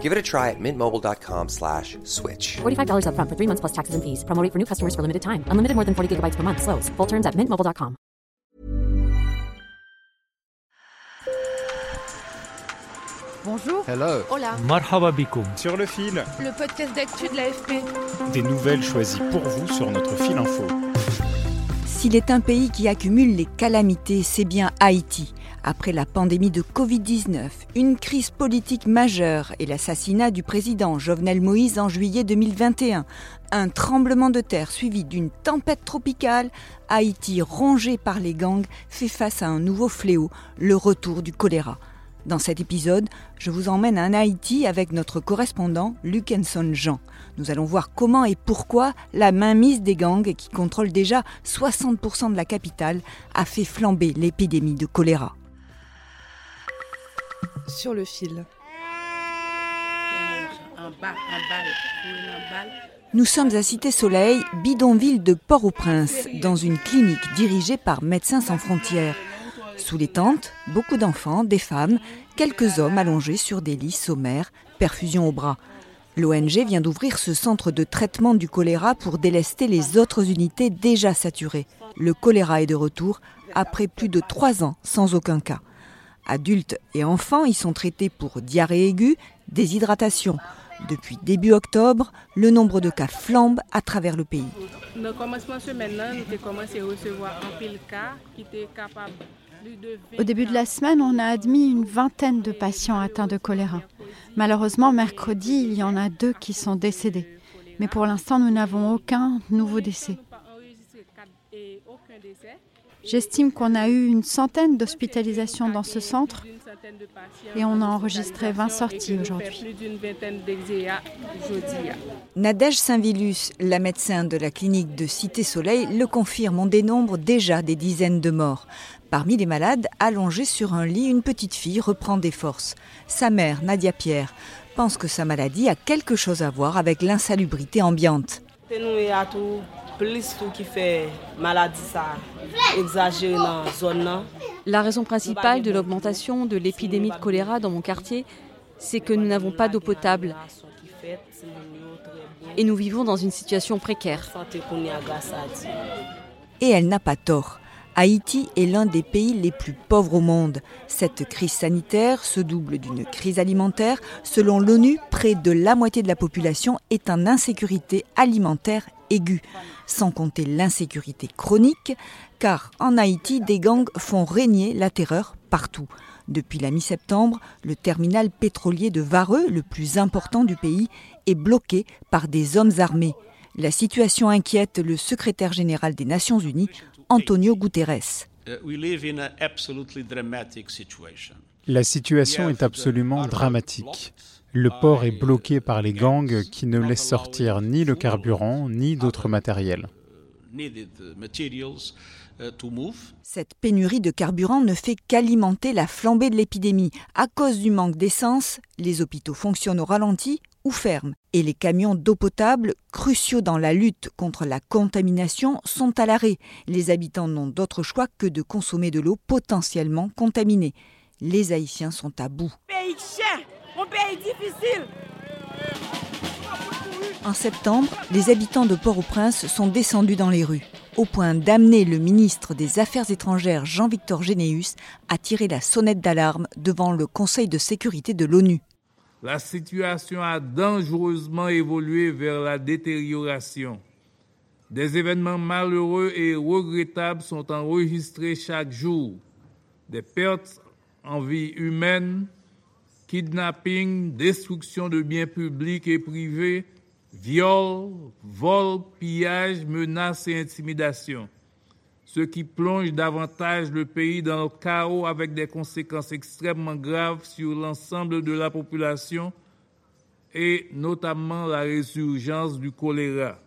Give it a try at mintmobile.com slash switch. $45 upfront for three months plus taxes and fees. Promo rate for new customers for limited time. Unlimited more than 40 gigabytes per month. Slows. Full terms at mintmobile.com. Bonjour. Hello. Hola. Marhaba bikoum. Sur le fil. Le podcast d'actu de l'AFP. Des nouvelles choisies pour vous sur notre fil info. S'il est un pays qui accumule les calamités, c'est bien Haïti. Après la pandémie de Covid-19, une crise politique majeure et l'assassinat du président Jovenel Moïse en juillet 2021, un tremblement de terre suivi d'une tempête tropicale, Haïti, rongé par les gangs, fait face à un nouveau fléau, le retour du choléra. Dans cet épisode, je vous emmène en Haïti avec notre correspondant Luc Henson Jean. Nous allons voir comment et pourquoi la mainmise des gangs, qui contrôlent déjà 60% de la capitale, a fait flamber l'épidémie de choléra. Sur le fil. Nous sommes à Cité Soleil, bidonville de Port-au-Prince, dans une clinique dirigée par Médecins sans frontières. Sous les tentes, beaucoup d'enfants, des femmes, quelques hommes allongés sur des lits sommaires, perfusion au bras. L'ONG vient d'ouvrir ce centre de traitement du choléra pour délester les autres unités déjà saturées. Le choléra est de retour après plus de trois ans sans aucun cas. Adultes et enfants y sont traités pour diarrhée aiguë, déshydratation. Depuis début octobre, le nombre de cas flambe à travers le pays. Au début de la semaine, on a admis une vingtaine de patients atteints de choléra. Malheureusement, mercredi, il y en a deux qui sont décédés. Mais pour l'instant, nous n'avons aucun nouveau décès. J'estime qu'on a eu une centaine d'hospitalisations dans ce centre et on a enregistré 20 sorties aujourd'hui. Nadège Saint-Vilus, la médecin de la clinique de Cité Soleil, le confirme. On dénombre déjà des dizaines de morts. Parmi les malades, allongée sur un lit, une petite fille reprend des forces. Sa mère, Nadia Pierre, pense que sa maladie a quelque chose à voir avec l'insalubrité ambiante. La raison principale de l'augmentation de l'épidémie de choléra dans mon quartier, c'est que nous n'avons pas d'eau potable et nous vivons dans une situation précaire. Et elle n'a pas tort. Haïti est l'un des pays les plus pauvres au monde. Cette crise sanitaire se double d'une crise alimentaire. Selon l'ONU, près de la moitié de la population est en insécurité alimentaire aiguë, sans compter l'insécurité chronique, car en Haïti, des gangs font régner la terreur partout. Depuis la mi-septembre, le terminal pétrolier de Vareux, le plus important du pays, est bloqué par des hommes armés. La situation inquiète le secrétaire général des Nations Unies, Antonio Guterres. La situation est absolument dramatique. Le port est bloqué par les gangs qui ne laissent sortir ni le carburant ni d'autres matériels. Cette pénurie de carburant ne fait qu'alimenter la flambée de l'épidémie. À cause du manque d'essence, les hôpitaux fonctionnent au ralenti ou ferment. Et les camions d'eau potable, cruciaux dans la lutte contre la contamination, sont à l'arrêt. Les habitants n'ont d'autre choix que de consommer de l'eau potentiellement contaminée. Les Haïtiens sont à bout. Pays cher, un pays difficile. En septembre, les habitants de Port-au-Prince sont descendus dans les rues, au point d'amener le ministre des Affaires étrangères Jean-Victor Généus à tirer la sonnette d'alarme devant le Conseil de sécurité de l'ONU. La situation a dangereusement évolué vers la détérioration. Des événements malheureux et regrettables sont enregistrés chaque jour. Des pertes en vie humaine, kidnapping, destruction de biens publics et privés, viols, vols, pillages, menaces et intimidations ce qui plonge davantage le pays dans le chaos avec des conséquences extrêmement graves sur l'ensemble de la population et notamment la résurgence du choléra.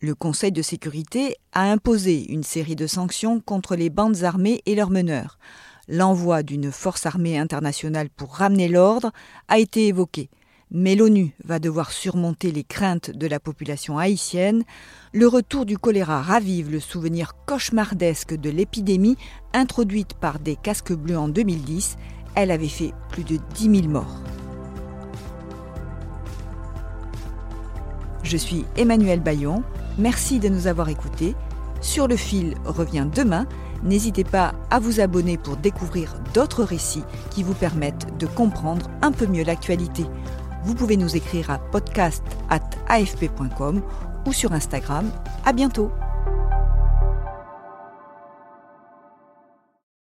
Le Conseil de sécurité a imposé une série de sanctions contre les bandes armées et leurs meneurs. L'envoi d'une force armée internationale pour ramener l'ordre a été évoqué. Mais l'ONU va devoir surmonter les craintes de la population haïtienne. Le retour du choléra ravive le souvenir cauchemardesque de l'épidémie introduite par des casques bleus en 2010. Elle avait fait plus de 10 000 morts. Je suis Emmanuel Bayon. Merci de nous avoir écoutés. Sur le fil revient demain. N'hésitez pas à vous abonner pour découvrir d'autres récits qui vous permettent de comprendre un peu mieux l'actualité. Vous pouvez nous écrire à podcast@afp.com ou sur Instagram. À bientôt.